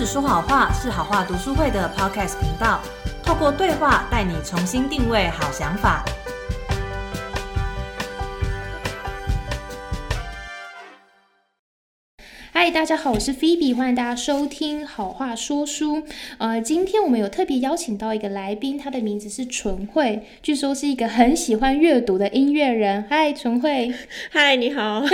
只说好话是好话读书会的 Podcast 频道，透过对话带你重新定位好想法。嗨，大家好，我是 Phoebe，欢迎大家收听好话说书。呃，今天我们有特别邀请到一个来宾，他的名字是纯慧，据说是一个很喜欢阅读的音乐人。嗨，纯慧。嗨，你好。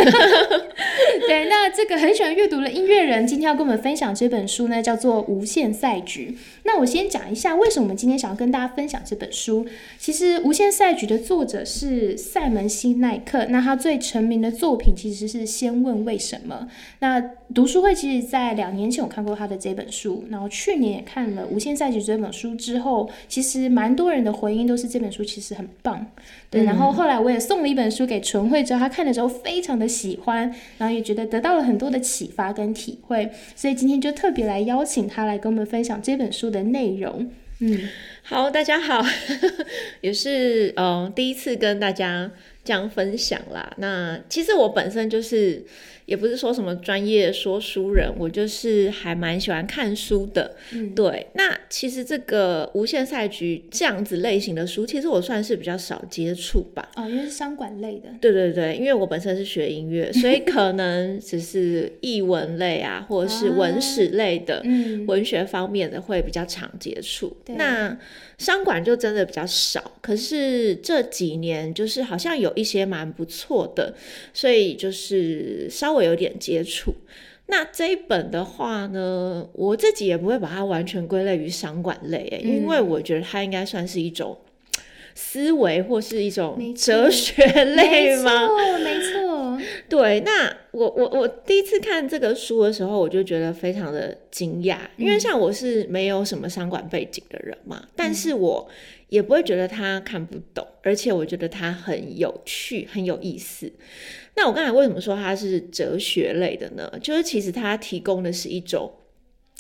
对，那这个很喜欢阅读的音乐人，今天要跟我们分享这本书呢，叫做《无限赛局》。那我先讲一下，为什么我们今天想要跟大家分享这本书。其实，《无限赛局》的作者是塞门西奈克，那他最成名的作品其实是《先问为什么》。那读书会其实，在两年前我看过他的这本书，然后去年也看了《无限赛局》这本书之后，其实蛮多人的回应都是这本书其实很棒。对，然后后来我也送了一本书给纯慧，之后他看的时候非常的喜欢，然后也觉得得到了很多的启发跟体会，所以今天就特别来邀请他来跟我们分享这本书的的内容。嗯，好，大家好，也是呃第一次跟大家这样分享啦。那其实我本身就是。也不是说什么专业说书人，我就是还蛮喜欢看书的。嗯，对。那其实这个无限赛局这样子类型的书，其实我算是比较少接触吧。哦，因为是商管类的。对对对，因为我本身是学音乐，所以可能只是译文类啊，或者是文史类的，文学方面的会比较常接触。那商管就真的比较少，可是这几年就是好像有一些蛮不错的，所以就是稍微有点接触。那这一本的话呢，我自己也不会把它完全归类于商管类，因为我觉得它应该算是一种思维或是一种哲学类吗？没错，没错对。那我我我第一次看这个书的时候，我就觉得非常的惊讶，因为像我是没有什么商管背景的人嘛，但是我也不会觉得他看不懂，而且我觉得他很有趣，很有意思。那我刚才为什么说它是哲学类的呢？就是其实它提供的是一种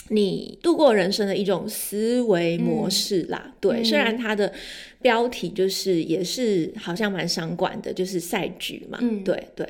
你度过人生的一种思维模式啦。对，虽然它的标题就是也是好像蛮商管的，就是赛局嘛。嗯，对对。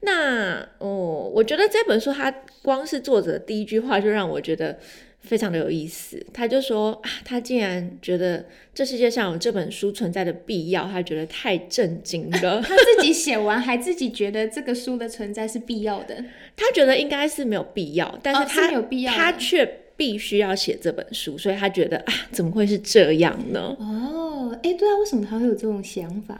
那哦，我觉得这本书它光是作者第一句话就让我觉得。非常的有意思，他就说啊，他竟然觉得这世界上有这本书存在的必要，他觉得太震惊了。他自己写完还自己觉得这个书的存在是必要的，他觉得应该是没有必要，但是他有必要，他却必须要写这本书，所以他觉得啊，怎么会是这样呢？哦，哎，对啊，为什么他会有这种想法？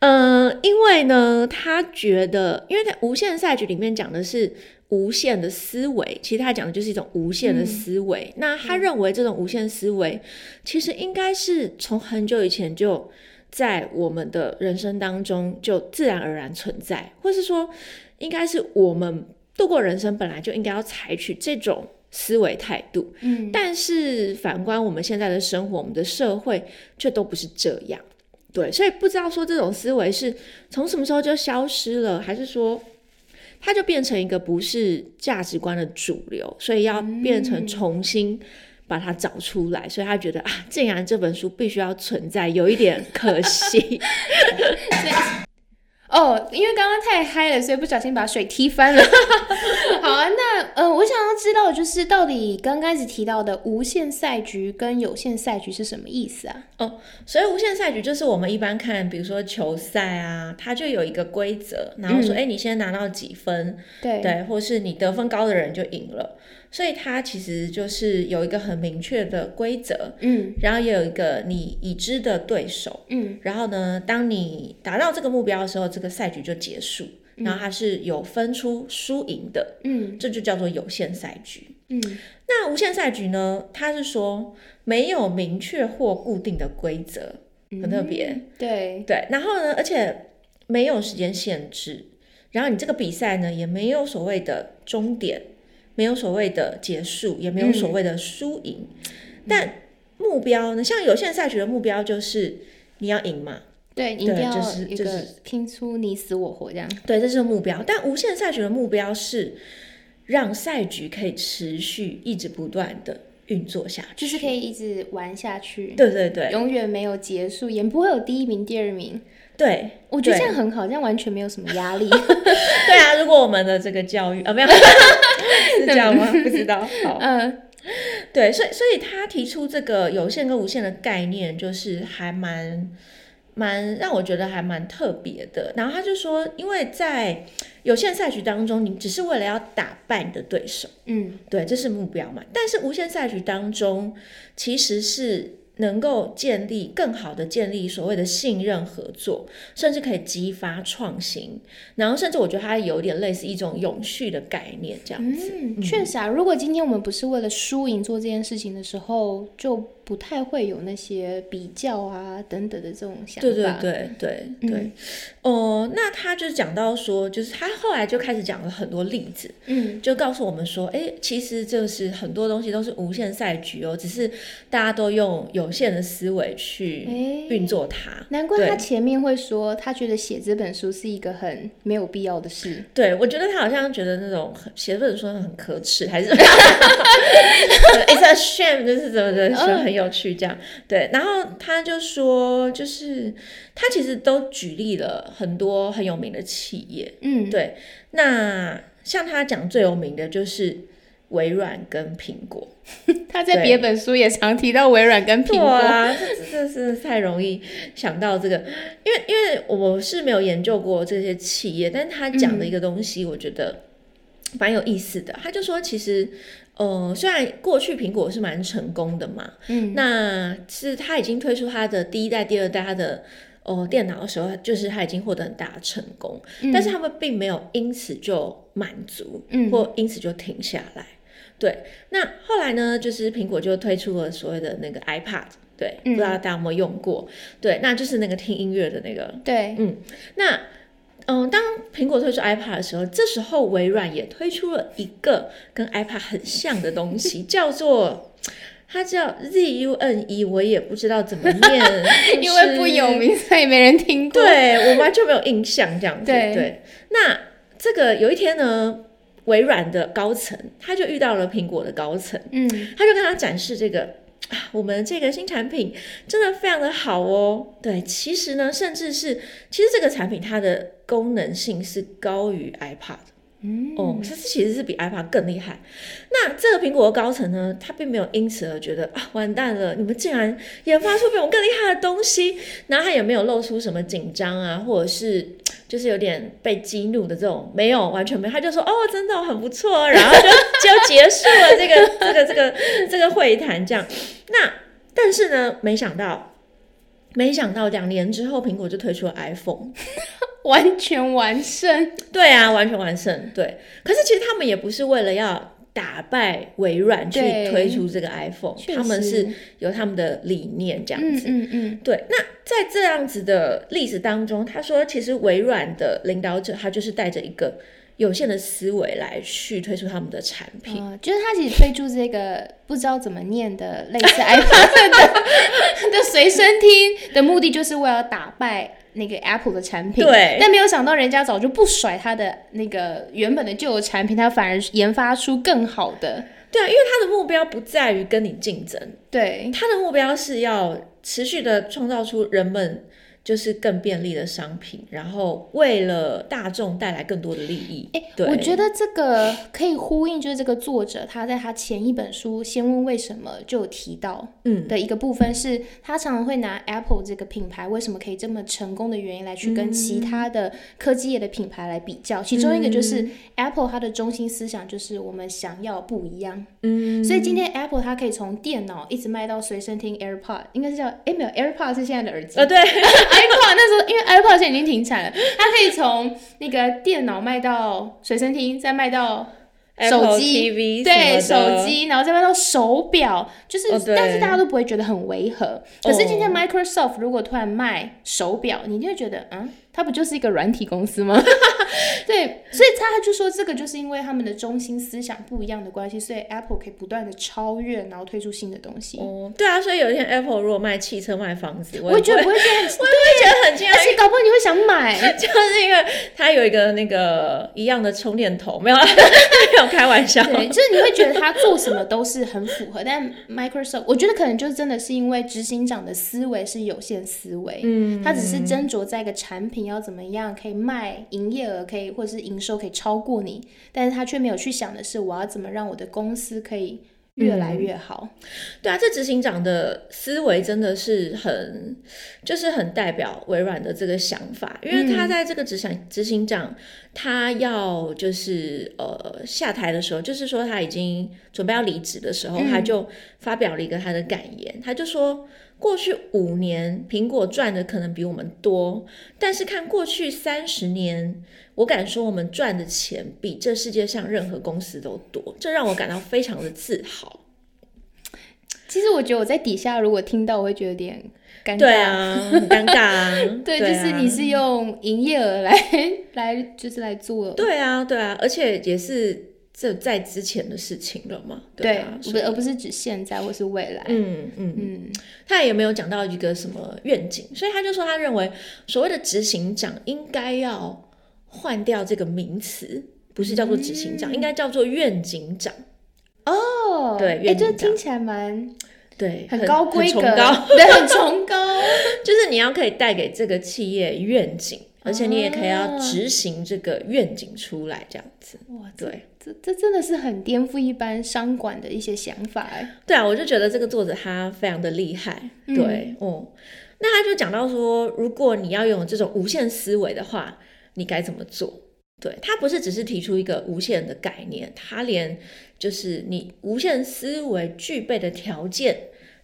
嗯，因为呢，他觉得，因为在无限赛局里面讲的是。无限的思维，其实他讲的就是一种无限的思维。那他认为这种无限思维，其实应该是从很久以前就在我们的人生当中就自然而然存在，或是说，应该是我们度过人生本来就应该要采取这种思维态度。嗯，但是反观我们现在的生活，我们的社会却都不是这样。对，所以不知道说这种思维是从什么时候就消失了，还是说？它就变成一个不是价值观的主流，所以要变成重新把它找出来，所以他觉得啊，竟然这本书必须要存在，有一点可惜。哦，因为刚刚太嗨了，所以不小心把水踢翻了。好啊，那呃，我想要知道就是到底刚开始提到的无限赛局跟有限赛局是什么意思啊？哦，所以无限赛局就是我们一般看，比如说球赛啊，它就有一个规则，然后说，哎，你先拿到几分，对对，或是你得分高的人就赢了。所以它其实就是有一个很明确的规则，嗯，然后也有一个你已知的对手，嗯，然后呢，当你达到这个目标的时候，这个赛局就结束，然后它是有分出输赢的，嗯，这就叫做有限赛局，嗯，那无限赛局呢，它是说没有明确或固定的规则，很特别，对。对，然后呢，而且没有时间限制，然后你这个比赛呢，也没有所谓的终点。没有所谓的结束，也没有所谓的输赢，但目标呢？像有限赛局的目标就是你要赢嘛？对，你一定要就是拼出你死我活这样。对，这是目标。但无限赛局的目标是让赛局可以持续一直不断的运作下去，就是可以一直玩下去。对对对，永远没有结束，也不会有第一名、第二名。对，我觉得这样很好，这样完全没有什么压力。对啊，如果我们的这个教育啊，没有 是这样吗？不知道。好，嗯，对，所以所以他提出这个有限跟无限的概念，就是还蛮蛮让我觉得还蛮特别的。然后他就说，因为在有限赛局当中，你只是为了要打败你的对手，嗯，对，这是目标嘛。但是无限赛局当中，其实是能够建立更好的建立所谓的信任合作，甚至可以激发创新。然后甚至我觉得它有点类似一种永续的概念，这样子。确实啊。如果今天我们不是为了输赢做这件事情的时候，就不太会有那些比较啊等等的这种想法。对对对对对，哦、那他就讲到说，就是他后来就开始讲了很多例子，嗯，就告诉我们说，哎，其实就是很多东西都是无限赛局哦，只是大家都用有限的思维去运作它。难怪他前面会说，他觉得写这本书是一个很没有必要的事。对，我觉得他好像觉得那种写这本书很可耻，还是 It's a shame，就是怎么的，说很有趣这样。对，然后他就说，就是他其实都举例了很多很有名的企业，嗯，对，那像他讲最有名的就是微软跟苹果。他在别本书也常提到微软跟苹果。啊，这是太容易想到这个，因为因为我是没有研究过这些企业，但是他讲的一个东西，我觉得蛮有意思的。他就说，其实，呃，虽然过去苹果是蛮成功的嘛，嗯，那是他已经推出他的第一代、第二代他的。哦，电脑的时候，就是他已经获得很大的成功，但是他们并没有因此就满足，嗯或因此就停下来。对，那后来呢，就是苹果就推出了所谓的那个 iPad，对，不知道大家有没有用过？对，那就是那个听音乐的那个。对，嗯那嗯，当苹果推出 iPad 的时候，这时候微软也推出了一个跟 iPad 很像的东西，叫做它叫 ZUNE，我也不知道怎么 念，因为不有名，所以没人听过。对我完全没有印象这样子。对那这个有一天呢，微软的高层他就遇到了苹果的高层，嗯，他就跟他展示这个。我们这个新产品真的非常的好哦。对，其实呢，甚至是其实这个产品它的功能性是高于 iPad。哦，它是其实是比 iPad 更厉害。那这个苹果的高层呢，他并没有因此而觉得啊，完蛋了，你们竟然研发出比我们更厉害的东西。然后他也没有露出什么紧张啊，或者是就是有点被激怒的这种，没有，完全没有。他就说哦，真的很不错，然后就就结束了这个这个这个这个会谈这样。那但是呢，没想到。没想到两年之后，苹果就推出了 iPhone。完全完胜。对啊，完全完胜。对，可是其实他们也不是为了要打败微软去推出这个 iPhone，他们是有他们的理念这样嗯子。嗯嗯，对，那在这样子的例子当中，他说，其实微软的领导者他就是带着一个有限的思维来去推出他们的产品。呃，就是他其实推出这个不知道怎么念的类似 iPad 的的随身听的目的，就是为了打败那个 Apple 的产品。对但没有想到人家早就不甩他的那个原本的旧的产品，他反而研发出更好的。对啊，因为他的目标不在于跟你竞争，对，他的目标是要持续的创造出人们就是更便利的商品，然后为了大众带来更多的利益。哎、对。我觉得这个可以呼应，就是这个作者他在他前一本书《先问为什么》就有提到嗯，的一个部分是，他常常会拿 Apple 这个品牌为什么可以这么成功的原因来去跟其他的科技业的品牌来比较。其中一个就是、Apple 它的中心思想就是我们想要不一样，嗯，所以今天 Apple 它可以从电脑一直卖到随身听 AirPod，应该是叫哎没有 AirPod 是现在的耳机，呃，对，iPod 那时候因为 iPod 现在已经停产了，它可以从那个电脑卖到随身听，再卖到手机对手机，然后再卖到手表，就是、但是大家都不会觉得很违和。可是今天哦 Microsoft 如果突然卖手表，你就会觉得，嗯，它不就是一个软体公司吗？对，所以他就说这个就是因为他们的中心思想不一样的关系，所以 Apple 可以不断的超越，然后推出新的东西。哦，对啊，所以有一天 Apple 如果卖汽车、卖房子，我我也觉得不会，觉得很，我也不会觉得很惊讶，而且搞不好你会想买。就是因为它有一个那个一样的充电头，没有啦，没有开玩笑。对，就是你会觉得他做什么都是很符合，但 Microsoft 我觉得可能就是真的是因为执行长的思维是有限思维，嗯，他只是斟酌在一个产品要怎么样可以卖，营业额可以或者是营收可以超过你，但是他却没有去想的是我要怎么让我的公司可以越来越好。对啊，这执行长的思维真的是很，就是很代表微软的这个想法，因为他在这个执行执行长他要就是呃下台的时候，就是说他已经准备要离职的时候，他就发表了一个他的感言，他就说。过去五年，苹果赚的可能比我们多，但是看过去三十年，我敢说我们赚的钱比这世界上任何公司都多，这让我感到非常的自豪。其实我觉得我在底下如果听到，我会觉得有点尴尬。对啊，很尴尬啊。对，就是你是用营业额来来，就是来做。对啊，对啊，而且也是。这在之前的事情了嘛？对，不而不是指现在或是未来。嗯嗯嗯，他也没有讲到一个什么愿景，所以他就说他认为所谓的执行长应该要换掉这个名词，不是叫做执行长，应该叫做愿景长。哦，对，哎，这听起来蛮对，很高规格，对，很崇高，就是你要可以带给这个企业愿景。而且你也可以要执行这个愿景出来，这样子。哇，对，这这真的是很颠覆一般商管的一些想法哎。对啊，我就觉得这个作者他非常的厉害。对，哦，那他就讲到说，如果你要拥有这种无限思维的话，你该怎么做？对他不是只是提出一个无限的概念，他连就是你无限思维具备的条件。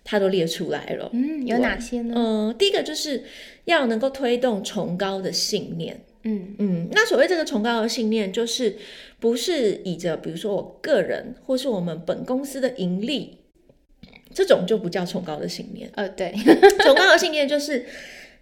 他都列出来了，嗯，有哪些呢？嗯，第一个就是要能够推动崇高的信念，嗯嗯，那所谓这个崇高的信念，就是不是以着比如说我个人或是我们本公司的盈利，这种就不叫崇高的信念。呃，对，崇高的信念就是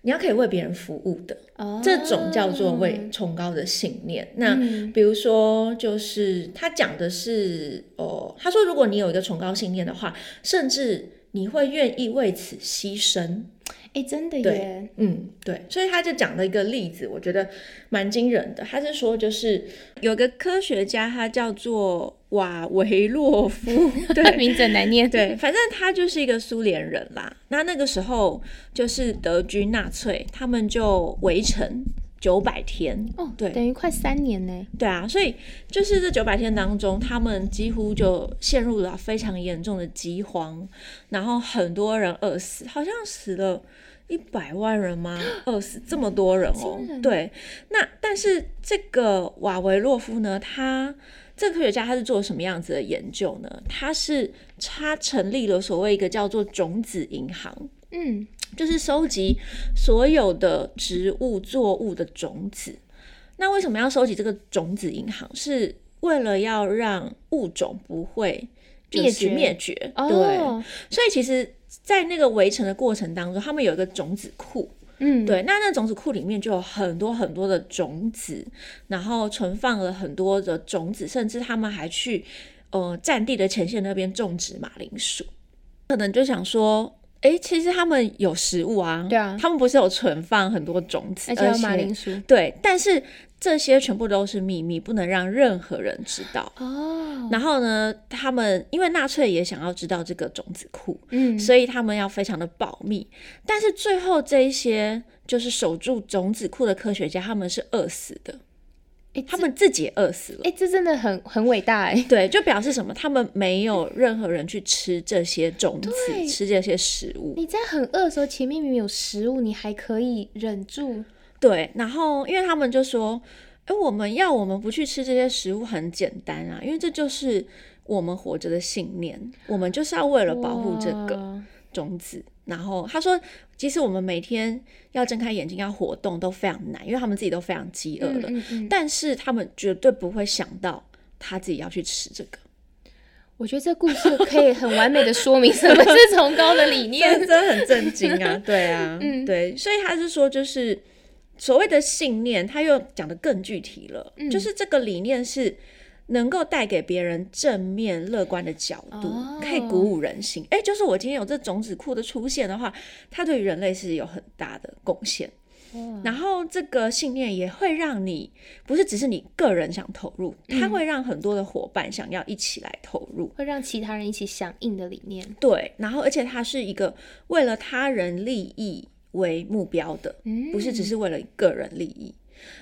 你要可以为别人服务的，这种叫做为崇高的信念。那比如说，就是他讲的是，哦，他说如果你有一个崇高信念的话，甚至。你会愿意为此牺牲？哎，真的耶！嗯，对，所以他就讲了一个例子，我觉得蛮惊人的。他是说，就是有个科学家，他叫做瓦维洛夫，对，名字难念。对，反正他就是一个苏联人啦。那那个时候，就是德军纳粹，他们就围城。九百天哦，对，等于快三年呢。对啊，所以就是这九百天当中，他们几乎就陷入了非常严重的饥荒，然后很多人饿死，好像死了一百万人吗？饿死这么多人哦。对，那但是这个瓦维洛夫呢，他这个科学家他是做什么样子的研究呢？他是他成立了所谓一个叫做种子银行，嗯。就是收集所有的植物作物的种子。那为什么要收集这个种子银行？是为了要让物种不会灭绝灭绝。对，所以其实，在那个围城的过程当中，他们有一个种子库。嗯，对。那那种子库里面就有很多很多的种子，然后存放了很多的种子，甚至他们还去呃战地的前线那边种植马铃薯。可能就想说。哎，其实他们有食物啊，对啊，他们不是有存放很多种子，而且有马铃薯，对，但是这些全部都是秘密，不能让任何人知道哦。然后呢，他们因为纳粹也想要知道这个种子库，嗯，所以他们要非常的保密。但是最后这一些就是守住种子库的科学家，他们是饿死的。哎，他们自己饿死了。哎，这真的很很伟大哎。对，就表示什么？他们没有任何人去吃这些种子，吃这些食物。你在很饿的时候，前面明明有食物，你还可以忍住。对，然后因为他们就说：“哎，我们要我们不去吃这些食物很简单啊，因为这就是我们活着的信念，我们就是要为了保护这个种子。”然后他说：“其实我们每天要睁开眼睛要活动都非常难，因为他们自己都非常饥饿了。但是他们绝对不会想到他自己要去吃这个。我觉得这故事可以很完美的说明什么是崇高的理 念，真的很震惊啊！对啊，嗯，对，所以他是说，就是所谓的信念，他又讲的更具体了，就是这个理念是。”能够带给别人正面乐观的角度，可以鼓舞人心。哎，就是我今天有这种子库的出现的话，它对于人类是有很大的贡献。然后这个信念也会让你不是只是你个人想投入，它会让很多的伙伴想要一起来投入，会让其他人一起响应的理念。对，然后而且它是一个为了他人利益为目标的，不是只是为了个人利益。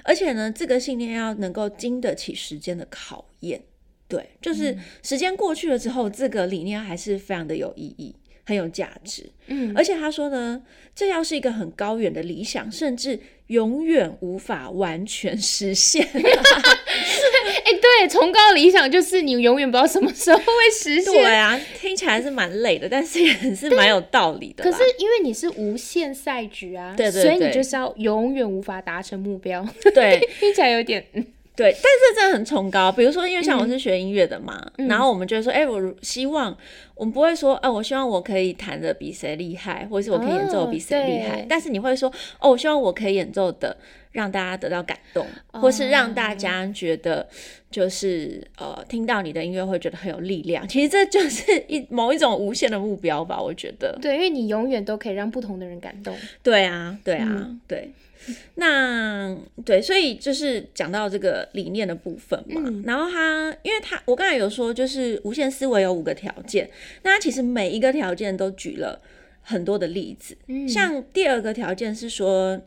而且呢，这个信念要能够经得起时间的考验，对，就是时间过去了之后，这个理念还是非常的有意义。很有价值，嗯，而且他说呢，这要是一个很高远的理想，甚至永远无法完全实现。哎、对，崇高理想就是你永远不知道什么时候会实现。对啊，听起来是蛮累的，但是也是蛮有道理的。可是因为你是无限赛局啊，对对对所以你就是要永远无法达成目标。对 听起来有点，嗯对，但是这真的很崇高。比如说，因为像我是学音乐的嘛，嗯然后我们就会说，哎、我希望我们不会说，啊，我希望我可以弹的比谁厉害，或者是我可以演奏比谁厉害。哦但是你会说，哦，我希望我可以演奏的让大家得到感动，或是让大家觉得就是呃听到你的音乐会觉得很有力量。其实这就是一某一种无限的目标吧，我觉得。对，因为你永远都可以让不同的人感动。对啊，对啊，嗯对。那对，所以就是讲到这个理念的部分嘛。嗯然后他，因为他我刚才有说，就是无限思维有五个条件，那他其实每一个条件都举了很多的例子。嗯像第二个条件是说，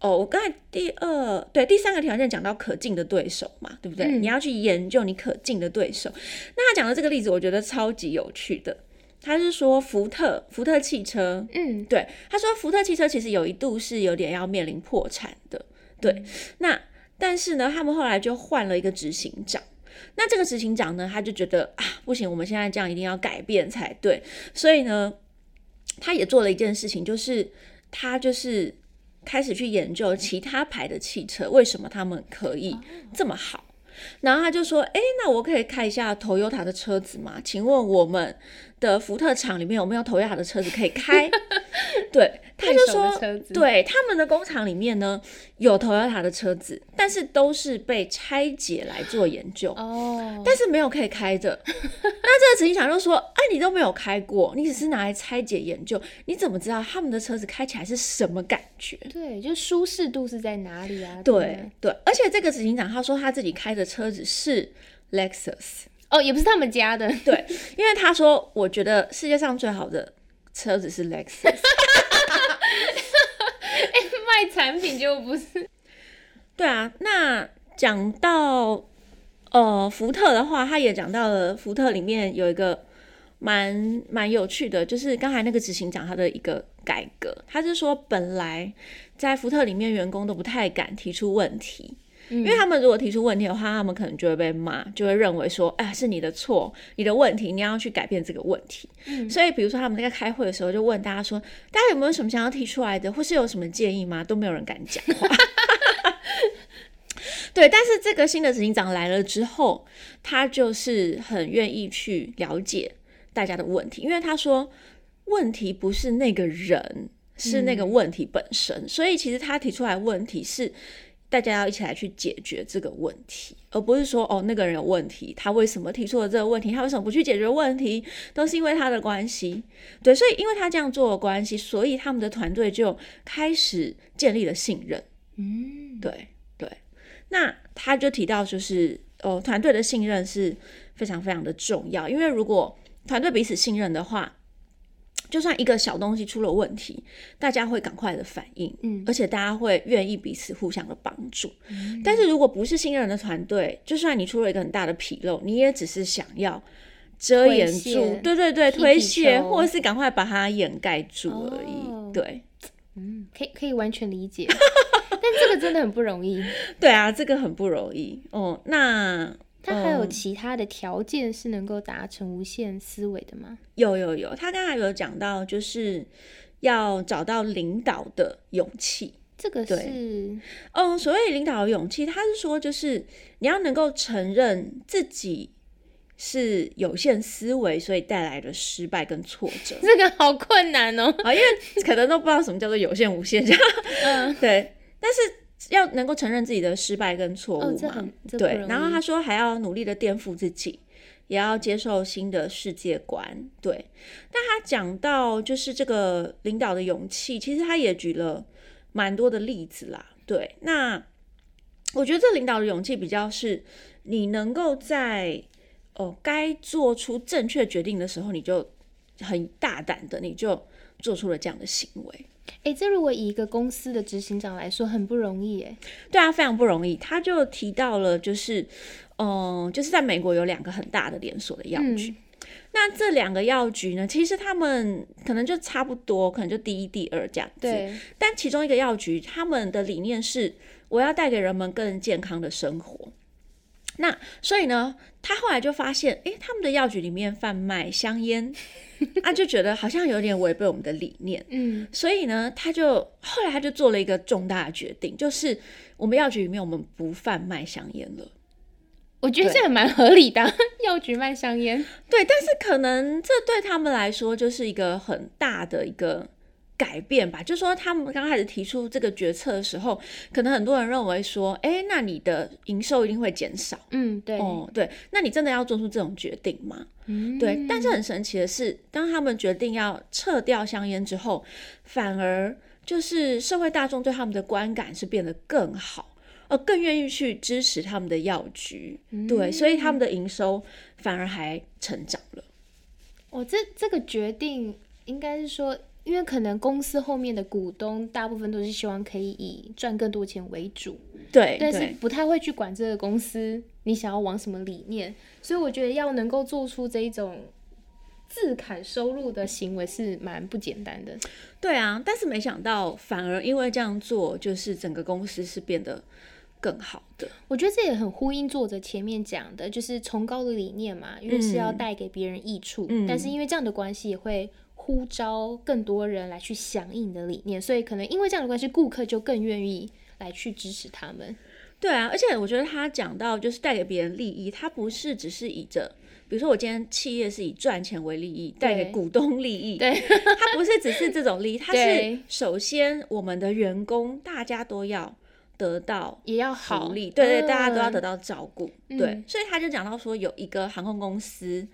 哦，我刚才第二对第三个条件讲到可敬的对手嘛，对不对？嗯你要去研究你可敬的对手。那他讲的这个例子，我觉得超级有趣的。他是说福特，福特汽车，嗯，对，他说福特汽车其实有一度是有点要面临破产的，对，那但是呢，他们后来就换了一个执行长。那这个执行长呢，他就觉得啊，不行，我们现在这样一定要改变才对，所以呢，他也做了一件事情，就是他就是开始去研究其他牌的汽车为什么他们可以这么好。然后他就说：“哎，那我可以看一下 Toyota 的车子吗？请问我们的福特厂里面有没有 Toyota 的车子可以开？”对，他就说的车：“子对，他们的工厂里面呢有 Toyota 的车子，但是都是被拆解来做研究。哦，但是没有可以开的。那这个执行长就说：“哎，你都没有开过，你只是拿来拆解研究，你怎么知道他们的车子开起来是什么感觉？”对，就舒适度是在哪里啊？对对，而且这个执行长他说他自己开的车子是 Lexus，哦，也不是他们家的，对，因为他说我觉得世界上最好的车子是 Lexus，卖产品就不是。对啊，那讲到呃福特的话，他也讲到了福特里面有一个蛮蛮有趣的，就是刚才那个执行长他的一个改革，他是说本来在福特里面员工都不太敢提出问题。因为他们如果提出问题的话，他们可能就会被骂，就会认为说，哎，是你的错，你的问题，你要去改变这个问题。所以，比如说他们在开会的时候，就问大家说，大家有没有什么想要提出来的，或是有什么建议吗？都没有人敢讲话。对，但是这个新的执行长来了之后，他就是很愿意去了解大家的问题，因为他说问题不是那个人，是那个问题本身，所以其实他提出来问题是大家要一起来去解决这个问题，而不是说哦那个人有问题，他为什么提出了这个问题，他为什么不去解决问题，都是因为他的关系。对，所以因为他这样做的关系，所以他们的团队就开始建立了信任。嗯，对对，那他就提到，就是哦，团队的信任是非常非常的重要，因为如果团队彼此信任的话，就算一个小东西出了问题，大家会赶快的反应，嗯而且大家会愿意彼此互相的帮助。但是如果不是新人的团队，就算你出了一个很大的纰漏，你也只是想要。遮掩住，对对对，推卸，或者是赶快把它掩盖住而已。哦对，嗯，可以可以完全理解，但这个真的很不容易。对啊，这个很不容易哦。那它还有嗯其他的条件是能够达成无限思维的吗？有有有，他刚才有讲到，就是要找到领导的勇气。这个对是嗯，所谓领导的勇气，他是说，就是你要能够承认自己是有限思维，所以带来的失败跟挫折 这个好困难哦。啊，因为可能都不知道什么叫做有限、无限这样。嗯，对，但是要能够承认自己的失败跟错误哦，嘛。对，然后他说还要努力的颠覆自己，也要接受新的世界观。对，但他讲到就是这个领导的勇气，其实他也举了蛮多的例子啦。对，那我觉得这领导的勇气比较是你能够在哦该做出正确决定的时候，你就很大胆的，你就做出了这样的行为。哎，这如果以一个公司的执行长来说，很不容易诶。对啊，非常不容易。他就提到了，就是嗯，就是在美国有两个很大的连锁的药局。嗯那这两个药局呢，其实他们可能就差不多，可能就第一、第二这样子。对，但其中一个药局，他们的理念是我要带给人们更健康的生活。那所以呢，他后来就发现，诶，他们的药局里面贩卖香烟，啊，就觉得好像有点违背我们的理念。嗯，所以呢，他就后来他就做了一个重大的决定，就是我们药局里面我们不贩卖香烟了。我觉得这也蛮合理的啊，药局卖香烟，对，但是可能这对他们来说就是一个很大的一个改变吧。就说他们刚开始提出这个决策的时候，可能很多人认为说，哎，那你的营收一定会减少。嗯，对，哦，对，那你真的要做出这种决定吗？嗯对，但是很神奇的是，当他们决定要撤掉香烟之后，反而就是社会大众对他们的观感是变得更好。呃，更愿意去支持他们的药局，对，所以他们的营收反而还成长了。哦，这这个决定应该是说，因为可能公司后面的股东大部分都是希望可以以赚更多钱为主，对，但是不太会去管这个公司你想要往什么理念，所以我觉得要能够做出这一种自砍收入的行为是蛮不简单的。对啊，但是没想到，反而因为这样做，就是整个公司是变得更好的。我觉得这也很呼应作者前面讲的，就是崇高的理念嘛，因为是要嗯带给别人益处，嗯但是因为这样的关系也会呼召更多人来去响应你的理念，所以可能因为这样的关系，顾客就更愿意来去支持他们。对啊，而且我觉得他讲到就是带给别人利益，他不是只是以着，比如说我今天企业是以赚钱为利益，带给股东利益，对，他不是只是这种利益，他是 首先我们的员工大家都要得到也要好。福利，对对，嗯大家都要得到照顾，对。嗯，所以他就讲到说有一个航空公司，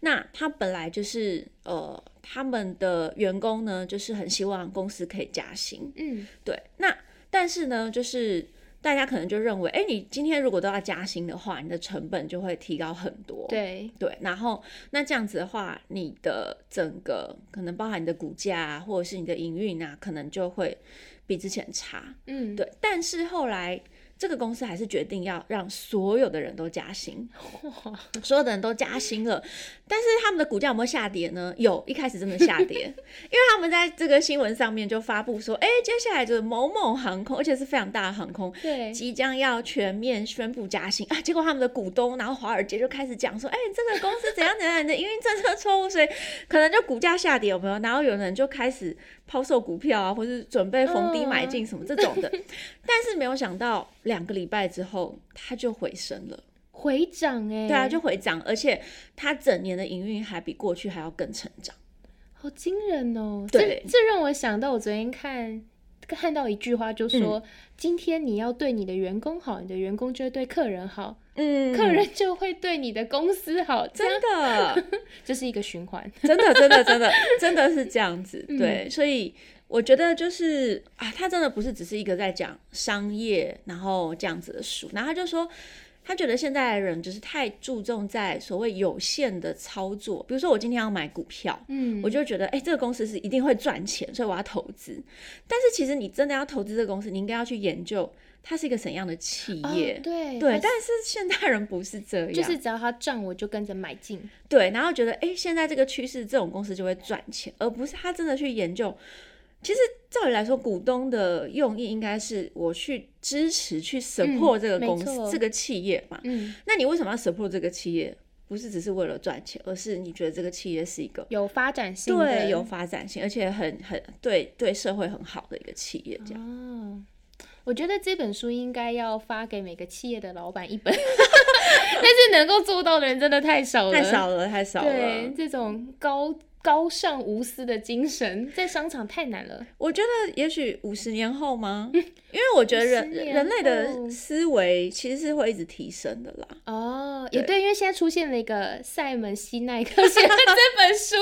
那他本来就是呃他们的员工呢，就是很希望公司可以加薪，嗯，对，那但是呢，就是大家可能就认为，哎，你今天如果都要加薪的话，你的成本就会提高很多。对，对，然后那这样子的话，你的整个可能包含你的股价啊，或者是你的营运啊，可能就会比之前差。嗯，对，但是后来这个公司还是决定要让所有的人都加薪，所有的人都加薪了。但是他们的股价有没有下跌呢？有，一开始真的下跌，因为他们在这个新闻上面就发布说，哎，接下来就是某某航空，而且是非常大的航空，对，即将要全面宣布加薪啊！结果他们的股东，然后华尔街就开始讲说，哎，这个公司怎样怎样，的营运政策错误，所以可能就股价下跌，有没有？然后有人就开始抛售股票啊，或是准备逢低买进什么这种的。但是没有想到，两个礼拜之后，它就回升了。回涨哎，对啊，就回涨，而且它整年的营运还比过去还要更成长。好惊人哦！对这这让我想到我昨天看看到一句话，就说、嗯今天你要对你的员工好，你的员工就会对客人好，嗯，客人就会对你的公司好，真的。这是一个循环。真的，真的，真的，真的是这样子。嗯对，所以我觉得就是啊，他真的不是只是一个在讲商业，然后这样子的书，然后他就说。他觉得现在的人就是太注重在所谓有限的操作，比如说我今天要买股票，嗯，我就觉得哎、这个公司是一定会赚钱，所以我要投资。但是其实你真的要投资这个公司，你应该要去研究它是一个怎样的企哦业。对对，但是现代人不是这样，就是只要它赚，我就跟着买进。对，然后觉得哎，诶现在这个趋势，这种公司就会赚钱，而不是他真的去研究。其实照理来说，股东的用意应该是我去支持、去 support 这个公司、嗯这个企业嘛。嗯，那你为什么要 support 这个企业？不是只是为了赚钱，而是你觉得这个企业是一个有发展性的，对有发展性，而且很很对对社会很好的一个企业。这样，哦。我觉得这本书应该要发给每个企业的老板一本，但是能够做到的人真的太少了，太少了，太少了对。这种高高尚无私的精神，在商场太难了。我觉得也许五十年后吗？因为我觉得人人类的思维其实是会一直提升的啦。哦，也对，因为现在出现了一个塞门西奈克写的这本书，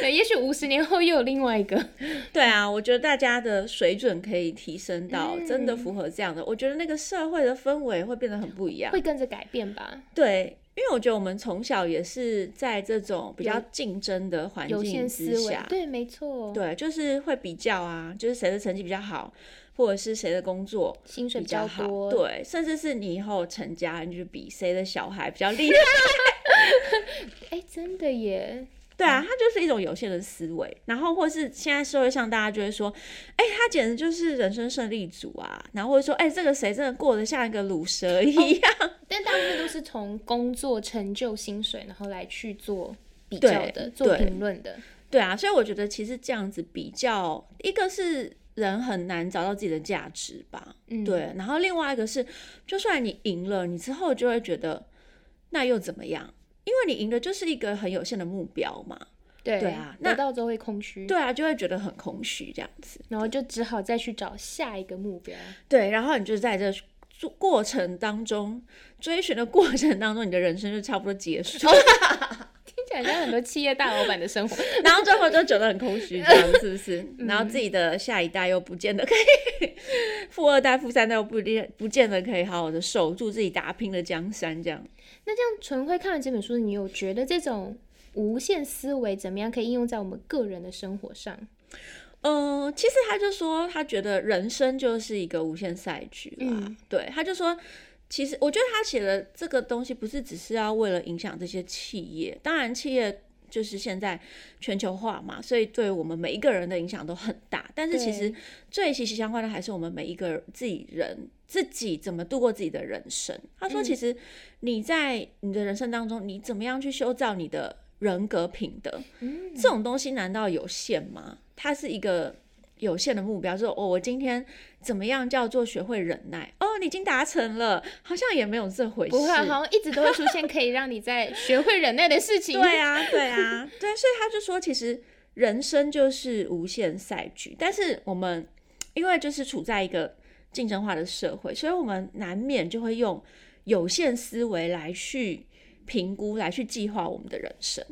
对，也许五十年后又有另外一个。对啊，我觉得大家的水准可以提升到嗯真的符合这样的，我觉得那个社会的氛围会变得很不一样会。跟着改变吧？对，因为我觉得我们从小也是在这种比较有竞争的环境之下，，对，没错，对，就是会比较啊，就是谁的成绩比较好，或者是谁的工作薪水比较好，多，对，甚至是你以后成家，你就比谁的小孩比较厉 害。哎，真的耶，对啊，它就是一种有限的思维，然后或是现在社会上大家就会说，哎、他简直就是人生胜利组啊，然后或者说，哎、这个谁真的过得像一个卤蛇一样，但大部分都是从工作成就、薪水，然后来去做比对较的、做对评论的。对啊，所以我觉得其实这样子比较，一个是人很难找到自己的价值吧，嗯，对，然后另外一个是，就算你赢了，你之后就会觉得那又怎么样？因为你赢的就是一个很有限的目标嘛，对对啊那得到之后会空虚，对啊，就会觉得很空虚这样子。然后就只好再去找下一个目标。对，然后你就在这做过程当中追寻的过程当中，你的人生就差不多结束，听起来像很多企业大老板的生活。然后最后就觉得很空虚，这样是不是？然后自己的下一代又不见得可以，富二代、富三代又不一定不见得可以好好的守住自己打拼的江山，这样。那这样纯慧看完这本书，你有觉得这种无限思维怎么样可以应用在我们个人的生活上？嗯，其实他就说，他觉得人生就是一个无限赛局啦。嗯对，他就说，其实我觉得他写的这个东西不是只是要为了影响这些企业，当然企业就是现在全球化嘛，所以对我们每一个人的影响都很大。但是其实最息息相关的还是我们每一个自己人自己怎么度过自己的人生。他说，其实你在你的人生当中，你怎么样去修造你的人格品德，嗯这种东西难道有限吗？它是一个有限的目标，就是哦，我今天怎么样叫做学会忍耐？哦，你已经达成了，好像也没有这回事。不会啊，好像一直都会出现可以让你在学会忍耐的事情。对啊，对啊，对，所以他就说，其实人生就是无限赛局，但是我们因为就是处在一个竞争化的社会，所以我们难免就会用有限思维来去评估、来去计划我们的人生。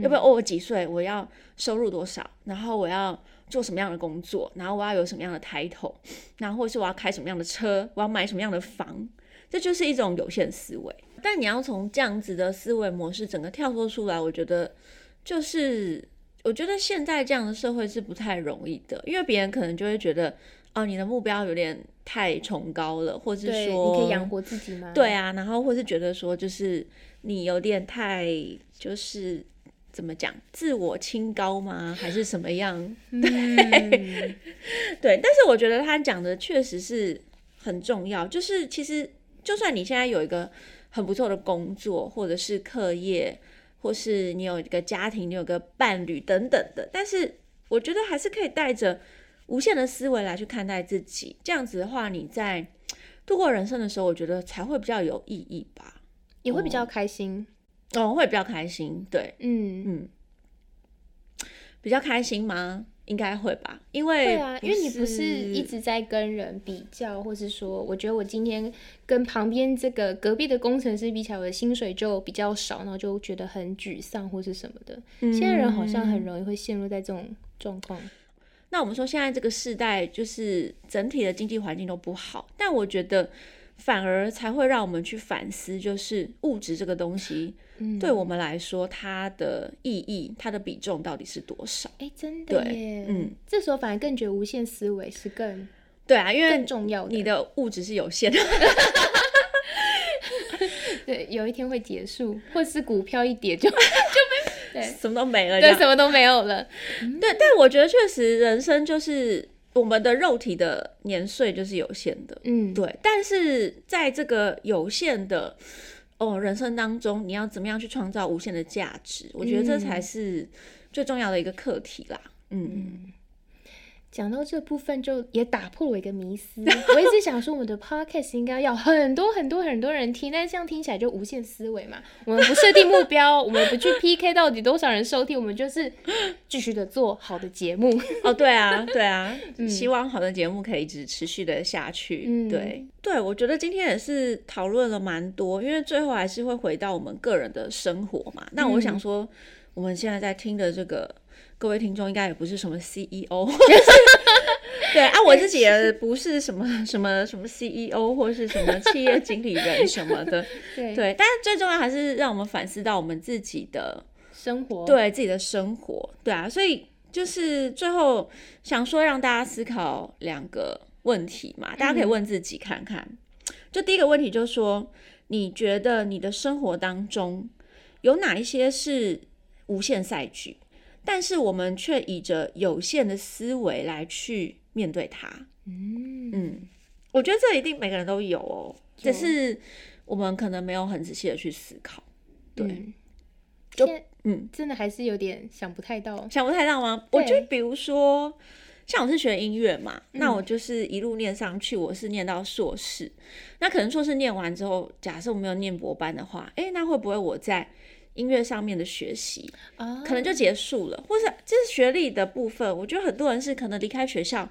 要不要，哦，我几岁，我要收入多少，然后我要做什么样的工作，然后我要有什么样的 title，然后或是我要开什么样的车，我要买什么样的房，这就是一种有限思维。但你要从这样子的思维模式整个跳脱出来，我觉得就是，我觉得现在这样的社会是不太容易的，因为别人可能就会觉得，哦，你的目标有点太崇高了，或是，说你可以养活自己吗？对啊，然后或是觉得说，就是你有点太就是怎么讲，自我清高吗？还是什么样？嗯，对，但是我觉得他讲的确实是很重要，就是其实就算你现在有一个很不错的工作，或者是课业，或是你有一个家庭，你有个伴侣等等的，但是我觉得还是可以带着无限的思维来去看待自己，这样子的话，你在度过人生的时候，我觉得才会比较有意义吧。也会比较开心。哦，会比较开心，对，嗯，嗯，比较开心吗？应该会吧，因为对啊，因为你不是一直在跟人比较，或是说，我觉得我今天跟旁边这个隔壁的工程师比起来，我的薪水就比较少，然后就觉得很沮丧或是什么的。现在人好像很容易会陷入在这种状况。那我们说现在这个时代就是整体的经济环境都不好，但我觉得反而才会让我们去反思，就是物质这个东西嗯，对我们来说它的意义、它的比重到底是多少？哎，真的对耶，嗯，这时候反而更觉得无限思维是更对啊，因为更重要的。你的物质是有限的，对，有一天会结束，或是股票一跌就 就没对什么都没了，对，什么都没有了。对，但我觉得确实人生就是我们的肉体的年岁就是有限的，嗯，对，但是在这个有限的哦人生当中，你要怎么样去创造无限的价值？我觉得这才是最重要的一个课题啦。嗯，讲到这部分，就也打破了我一个迷思。我一直想说，我们的 podcast 应该要很多很多很多人听，但是这样听起来就无限思维嘛。我们不设定目标，我们不去 PK 到底多少人收听，我们就是继续的做好的节目。哦，对啊，对啊，希望好的节目可以一直持续的下去。嗯对，对，我觉得今天也是讨论了蛮多，因为最后还是会回到我们个人的生活嘛。那我想说，我们现在在听的这个各位听众，应该也不是什么 CEO，对啊，我自己也不是什么 什么什么 CEO 或是什么 企业经理人什么的，对。对，但是最重要还是让我们反思到我们自己的生活，对自己的生活，对啊，所以就是最后想说让大家思考两个问题嘛，大家可以问自己看看。就第一个问题就是说，你觉得你的生活当中有哪一些是无限赛局，但是我们却以着有限的思维来去面对它？嗯，嗯，我觉得这一定每个人都有哦，只是我们可能没有很仔细的去思考。对，嗯就嗯，真的还是有点想不太到，想不太到吗？我觉得比如说，像我是学音乐嘛，那我就是一路念上去，我是念到硕士。那可能硕士念完之后，假设我没有念博班的话，诶，那会不会我在音乐上面的学习啊可能就结束了？或是这是学历的部分，我觉得很多人是可能离开学校，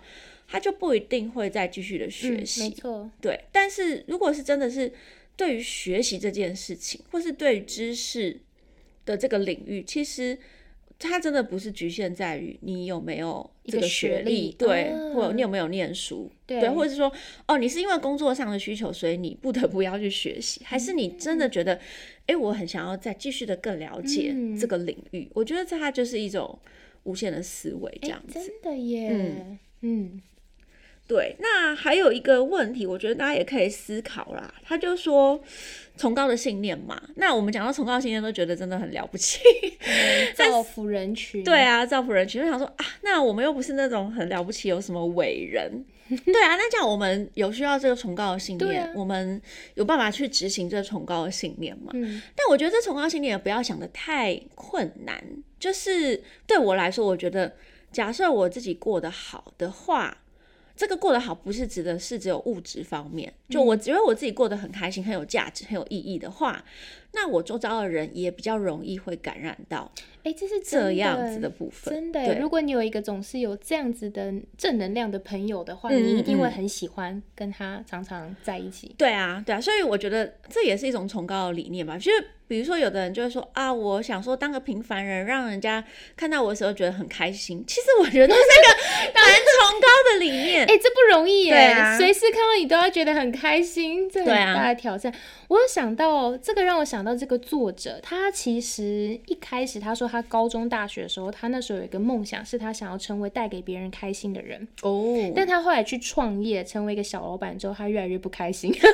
他就不一定会再继续的学嗯习。没错，对，但是如果是真的是对于学习这件事情，或是对于知识的这个领域，其实它真的不是局限在于你有没有这个学学历对，啊或者你有没有念书，对或者是说哦，你是因为工作上的需求，所以你不得不要去学习，还是你真的觉得，哎、我很想要再继续的更了解嗯这个领域？我觉得这它就是一种无限的思维，这哎样子。真的耶，嗯嗯对，那还有一个问题，我觉得大家也可以思考啦。他就说崇高的信念嘛，那我们讲到崇高的信念，都觉得真的很了不起。造福人群，对啊，造福人群，就想说啊，那我们又不是那种很了不起，有什么伟人。对啊，那这样我们有需要这个崇高的信念，啊我们有办法去执行这崇高的信念嘛？嗯但我觉得这崇高信念也不要想的太困难，就是对我来说，我觉得假设我自己过得好的话，这个过得好不是指的是只有物质方面，就我觉得我自己过得很开心、很有价值、很有意义的话，那我周遭的人也比较容易会感染到哎，这是这样子的部分。真的，对如果你有一个总是有这样子的正能量的朋友的话，嗯你一定会嗯很喜欢跟他常常在一起。对啊，对啊，所以我觉得这也是一种崇高的理念吧。就是比如说，有的人就会说啊，我想说当个平凡人，让人家看到我的时候觉得很开心。其实我觉得这是一个 蛮崇高的理念。哎、这不容易耶！随时看到你都要觉得很开心，这很对啊大的挑战。我有想到这个，让我想到这个作者，他其实一开始他说他高中、大学的时候，他那时候有一个梦想，是他想要成为带给别人开心的人。哦，但他后来去创业，成为一个小老板之后，他越来越不开心，甚至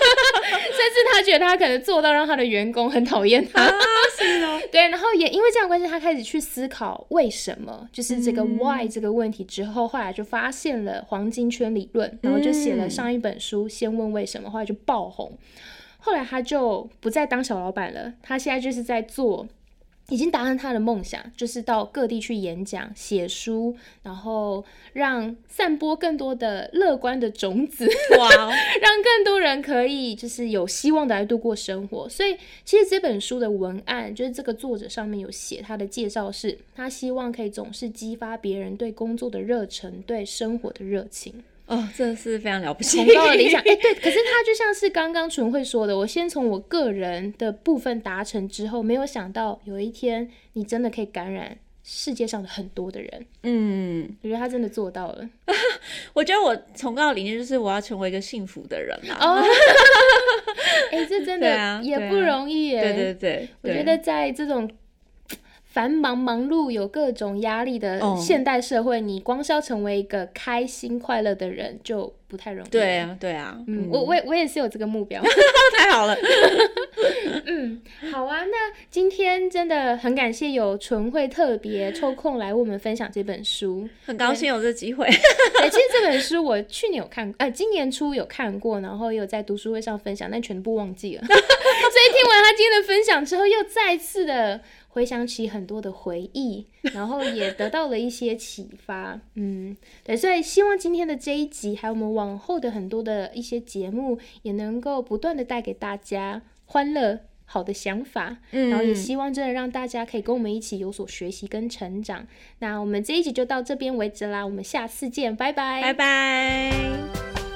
他觉得他可能做到让他的员工很讨厌他。对，然后也因为这样关系，他开始去思考为什么，就是这个 why 这个问题之后，后来就发现了黄金圈理论，然后就写了上一本书《先问为什么》，后来就爆红。后来他就不再当小老板了，他现在就是在做。已经达成他的梦想，就是到各地去演讲、写书，然后让散播更多的乐观的种子，哇哦，让更多人可以就是有希望的来度过生活。所以其实这本书的文案，就是这个作者上面有写他的介绍是，他希望可以总是激发别人对工作的热忱，对生活的热情。哦，真的是非常了不起，崇高的理想，哎、对，可是他就像是刚刚纯慧说的，我先从我个人的部分达成之后，没有想到有一天你真的可以感染世界上的很多的人，嗯，我觉得他真的做到了。我觉得我崇高的理念就是我要成为一个幸福的人啦。哦，哎、这真的也不容易耶。对对对，对我觉得在这种繁忙忙碌、有各种压力的哦现代社会，你光是要成为一个开心快乐的人，就不太容易。对，啊，对啊，嗯，我我也我也是有这个目标。太好了，嗯，好啊，那今天真的很感谢有纯慧特别抽空来为我们分享这本书。很高兴有这机会。对，其实这本书我去年有看，呃，今年初有看过，然后也有在读书会上分享，但全部忘记了。所以听完他今天的分享之后，又再次的回想起很多的回忆，然后也得到了一些启发。嗯，对，所以希望今天的这一集，还有我们往后的很多的一些节目，也能够不断的带给大家欢乐。好的想法，嗯然后也希望真的让大家可以跟我们一起有所学习跟成长。那我们这一集就到这边为止啦，我们下次见，拜拜，拜拜。